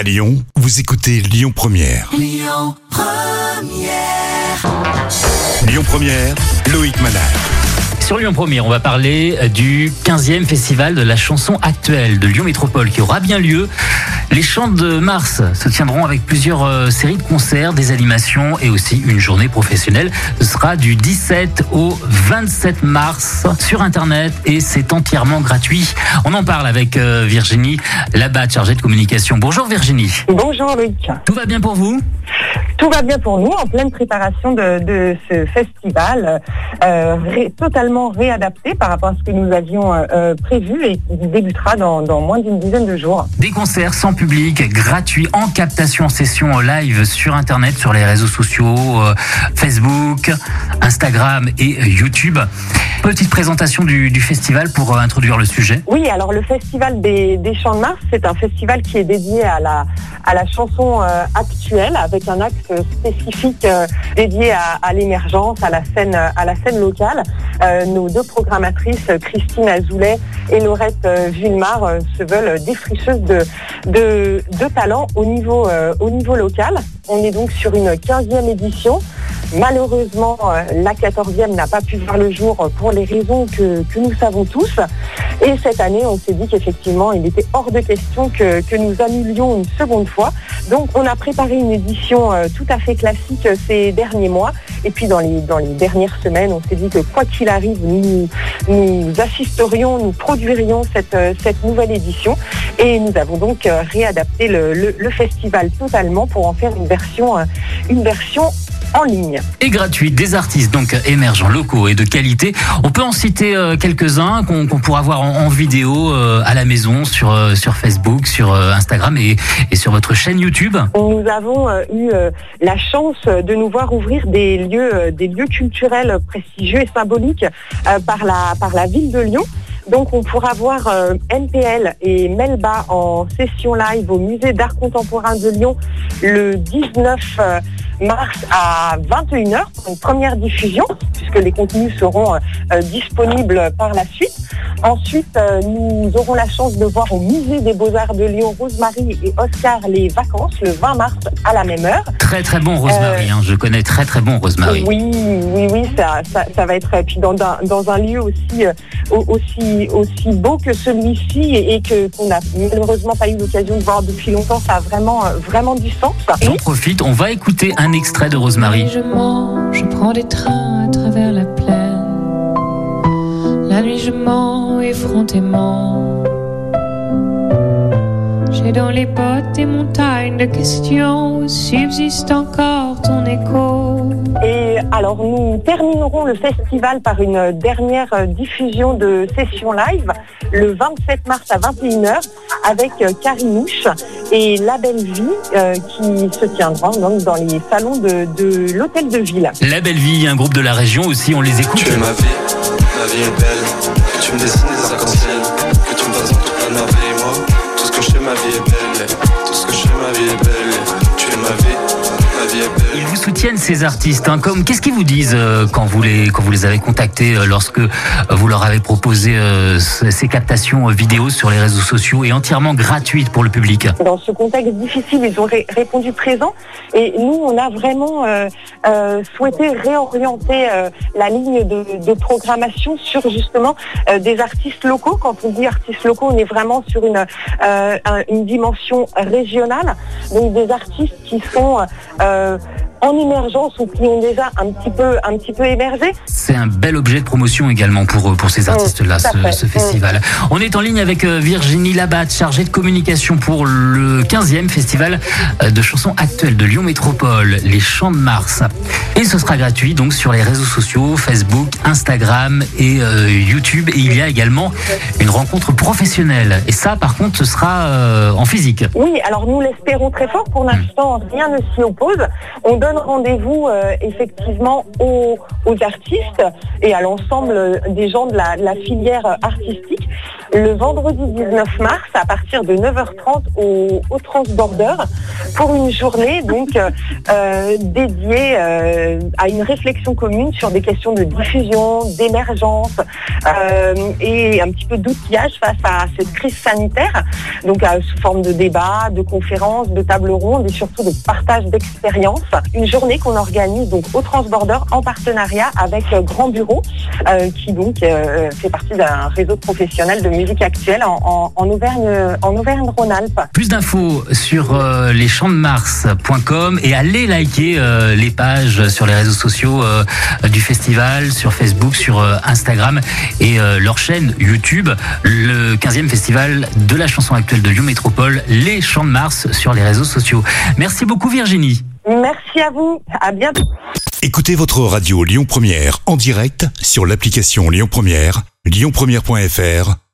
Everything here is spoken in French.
À Lyon, vous écoutez Lyon Première. Lyon Première. Lyon Première, Loïc Manal. Sur Lyon Première, on va parler du 15e festival de la chanson actuelle de Lyon Métropole qui aura bien lieu. Les chants de mars se tiendront avec plusieurs euh, séries de concerts, des animations et aussi une journée professionnelle. Ce sera du 17 au 27 mars sur Internet et c'est entièrement gratuit. On en parle avec euh, Virginie Labatte, chargée de communication. Bonjour Virginie. Bonjour Loïc. Tout va bien pour vous? Tout va bien pour nous en pleine préparation de, de ce festival euh, ré- totalement réadapté par rapport à ce que nous avions euh, euh, prévu et qui débutera dans, dans moins d'une dizaine de jours. Des concerts sans public, gratuits, en captation en session live sur Internet, sur les réseaux sociaux, euh, Facebook, Instagram et YouTube. Petite présentation du, du festival pour introduire le sujet. Oui, alors le festival des, des Chants de Mars, c'est un festival qui est dédié à la, à la chanson actuelle, avec un axe spécifique euh, dédié à, l'émergence, à la scène, à la scène locale. Euh, nos deux programmatrices, Christine Azoulay et Laurette euh, Villemar, euh, se veulent défricheuses de, de, de talent au niveau, euh, au niveau local. On est donc sur une 15e édition. Malheureusement, euh, la 14e n'a pas pu voir le jour euh, pour les raisons que nous savons tous. Et cette année, on s'est dit qu'effectivement, il était hors de question que, que nous annulions une seconde fois. Donc, on a préparé une édition euh, tout à fait classique euh, ces derniers mois. Et puis, dans les, dans les dernières semaines, on s'est dit que quoi qu'il arrive, nous, nous assisterions, nous produirions cette, euh, cette nouvelle édition. Et nous avons donc réadapté le, le- le festival totalement pour en faire une version, une version en ligne. Et gratuit, des artistes donc émergents, locaux et de qualité. On peut en citer euh, quelques-uns qu'on pourra voir en, en vidéo euh, à la maison sur, euh, sur Facebook, sur Instagram et, et sur votre chaîne YouTube. Nous avons eu la chance de nous voir ouvrir des lieux, des lieux culturels prestigieux et symboliques par, la, par la ville de Lyon. Donc on pourra voir euh, NPL et Melba en session live au musée d'art contemporain de Lyon le 19 euh, mars à 21h pour une première diffusion puisque les contenus seront euh, euh, disponibles par la suite. Ensuite, euh, nous aurons la chance de voir au musée des beaux-arts de Lyon Rosemary et Oscar les vacances le 20 mars à la même heure. Très très bon Rosemary, hein, je connais très très bon Rosemary. Oui, oui, oui, ça, ça, ça va être et puis dans, un, dans un lieu aussi, euh, au- aussi, aussi beau que celui-ci et, et que qu'on n'a malheureusement pas eu l'occasion de voir depuis longtemps. Ça a vraiment, euh, vraiment du sens. J'en profite, on va écouter un extrait de Rosemary. je mens, je prends des trains à travers la plaine. La nuit je mens effrontément. J'ai dans les bottes des montagnes de questions où subsiste encore ton écho. Et alors nous terminerons le festival par une dernière diffusion de session live le 27 mars à 21h avec euh, Carinouche et La Belle Vie euh, qui se tiendra donc dans les salons de, de l'hôtel de ville. La Belle Vie, un groupe de la région aussi, on les écoute. Tu es ma vie, ma vie est belle. Que tu me dessines des arcs-en-ciel. Ces artistes, hein, comme qu'est-ce qu'ils vous disent euh, quand vous les quand vous les avez contactés euh, lorsque euh, vous leur avez proposé ces captations vidéo sur les réseaux sociaux et entièrement gratuites pour le public? Dans ce contexte difficile, ils ont ré- répondu présent et nous, on a vraiment souhaité réorienter la ligne de, de programmation sur justement des artistes locaux. Quand on dit artistes locaux, on est vraiment sur une, un- une dimension régionale, donc des artistes qui sont euh, en émergence ou qui ont déjà un petit peu, un petit peu émergé. C'est un bel objet de promotion également pour, euh, pour ces artistes-là, ce, festival. On est en ligne avec euh, Virginie Labatte, chargée de communication pour le 15e festival de chansons actuelles de Lyon Métropole, les Chants de Mars. Et ce sera gratuit donc sur les réseaux sociaux, Facebook, Instagram et euh, YouTube. Et il y a également une rencontre professionnelle. Et ça, par contre, ce sera euh, en physique. Oui, alors nous l'espérons fort. Pour l'instant, rien ne s'y oppose. On donne rendez-vous euh, effectivement aux, artistes et à l'ensemble des gens de la, filière artistique le vendredi 19 mars à partir de 9h30 au, au Transborder pour une journée donc euh, dédiée à une réflexion commune sur des questions de diffusion, d'émergence et un petit peu d'outillage face à cette crise sanitaire, donc sous forme de débat, de conférences, de tables rondes et surtout de partage d'expériences. Une journée qu'on organise donc au Transborder en partenariat avec Grand Bureau, qui donc fait partie d'un réseau professionnel de musique actuelle en, Auvergne, en Auvergne-Rhône-Alpes. Plus d'infos sur euh, leschamsdemars.com et allez liker euh, les pages sur les réseaux sociaux euh, du festival, sur Facebook, sur Instagram et leur chaîne YouTube, le 15e festival de la chanson actuelle de Lyon Métropole, Les Champs de Mars sur les réseaux sociaux. Merci beaucoup Virginie. Merci à vous, à bientôt. Écoutez votre radio Lyon Première en direct sur l'application Lyon Première, lyonpremière.fr